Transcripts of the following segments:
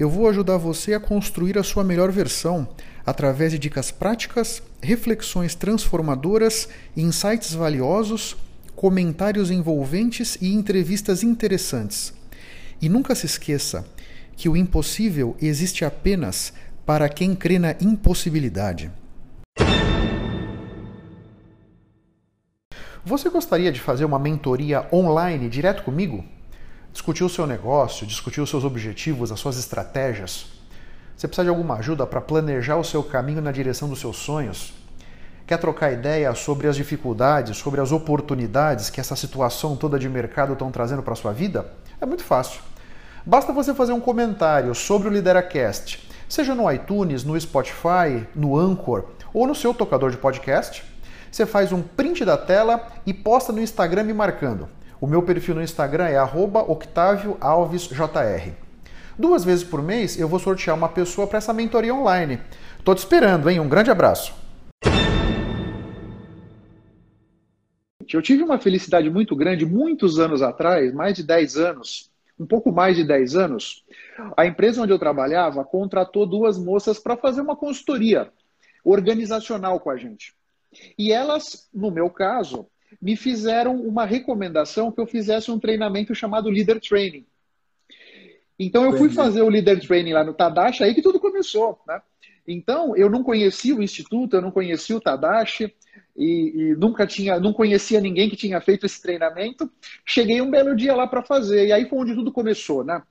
eu vou ajudar você a construir a sua melhor versão através de dicas práticas, reflexões transformadoras, insights valiosos, comentários envolventes e entrevistas interessantes. E nunca se esqueça que o impossível existe apenas para quem crê na impossibilidade. Você gostaria de fazer uma mentoria online direto comigo? Discutir o seu negócio, discutir os seus objetivos, as suas estratégias? Você precisa de alguma ajuda para planejar o seu caminho na direção dos seus sonhos? Quer trocar ideia sobre as dificuldades, sobre as oportunidades que essa situação toda de mercado estão trazendo para a sua vida? É muito fácil. Basta você fazer um comentário sobre o Lideracast, seja no iTunes, no Spotify, no Anchor ou no seu tocador de podcast. Você faz um print da tela e posta no Instagram me marcando. O meu perfil no Instagram é @octavioalvesjr. Duas vezes por mês eu vou sortear uma pessoa para essa mentoria online. Tô te esperando, hein? Um grande abraço. Eu tive uma felicidade muito grande muitos anos atrás, mais de 10 anos, um pouco mais de 10 anos. A empresa onde eu trabalhava contratou duas moças para fazer uma consultoria organizacional com a gente. E elas, no meu caso, me fizeram uma recomendação que eu fizesse um treinamento chamado Leader Training. Então eu fui fazer o Leader Training lá no Tadashi, aí que tudo começou, né? Então eu não conhecia o instituto, eu não conhecia o Tadashi e, e, nunca tinha, não conhecia ninguém que tinha feito esse treinamento. Cheguei um belo dia lá para fazer e aí foi onde tudo começou, né?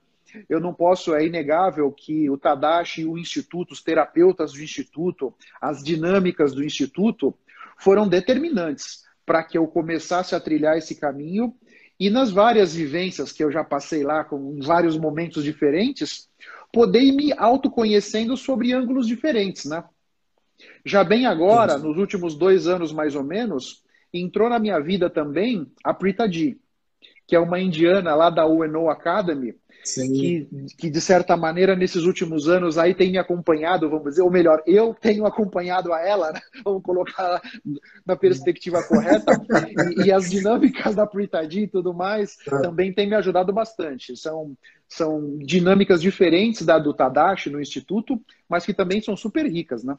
Eu não posso, é inegável que o Tadashi e o instituto, os terapeutas do instituto, as dinâmicas do instituto foram determinantes para que eu começasse a trilhar esse caminho. E nas várias vivências que eu já passei lá, com vários momentos diferentes, poder ir me autoconhecendo sobre ângulos diferentes, né? Já bem agora, nos últimos dois anos mais ou menos, entrou na minha vida também a Prita Di, que é uma indiana lá da UNO Academy, que, que, de certa maneira, nesses últimos anos aí tem me acompanhado, vamos dizer, ou melhor, eu tenho acompanhado a ela, né? vamos colocar na perspectiva correta, e, e, as dinâmicas da Pritadi e tudo mais é. também tem me ajudado bastante. São, são dinâmicas diferentes da do Tadashi no Instituto, mas que também são super ricas, né?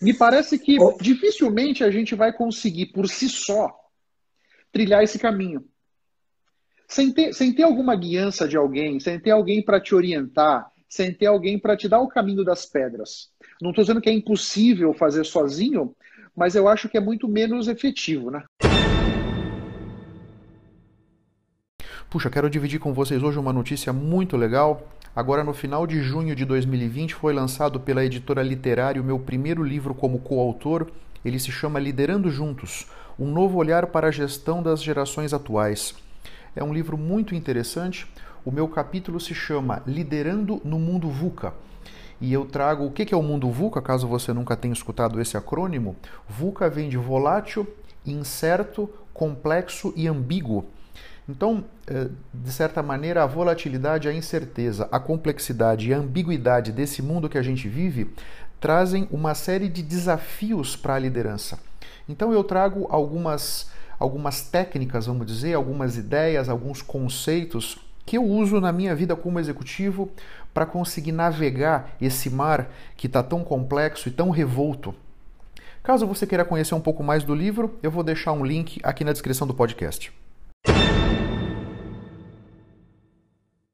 Me parece que dificilmente a gente vai conseguir, por si só, trilhar esse caminho sem ter, sem ter alguma guiança de alguém, sem ter alguém para te orientar, sem ter alguém para te dar o caminho das pedras. Não estou dizendo que é impossível fazer sozinho, mas eu acho que é muito menos efetivo, né? Puxa, quero dividir com vocês hoje uma notícia muito legal. Agora, no final de junho de 2020, foi lançado pela editora Literário o meu primeiro livro como coautor. Ele se chama Liderando Juntos Um Novo Olhar para a Gestão das Gerações Atuais. É um livro muito interessante. O meu capítulo se chama Liderando no Mundo VUCA. E eu trago o que é o mundo VUCA, caso você nunca tenha escutado esse acrônimo. VUCA vem de volátil, incerto, complexo e ambíguo. Então, eh, de certa maneira, a volatilidade, a incerteza, a complexidade e a ambiguidade desse mundo que a gente vive trazem uma série de desafios para a liderança. Então, eu trago algumas algumas técnicas, vamos dizer, algumas ideias, alguns conceitos que eu uso na minha vida como executivo para conseguir navegar esse mar que está tão complexo e tão revolto. Caso você queira conhecer um pouco mais do livro, eu vou deixar um link aqui na descrição do podcast.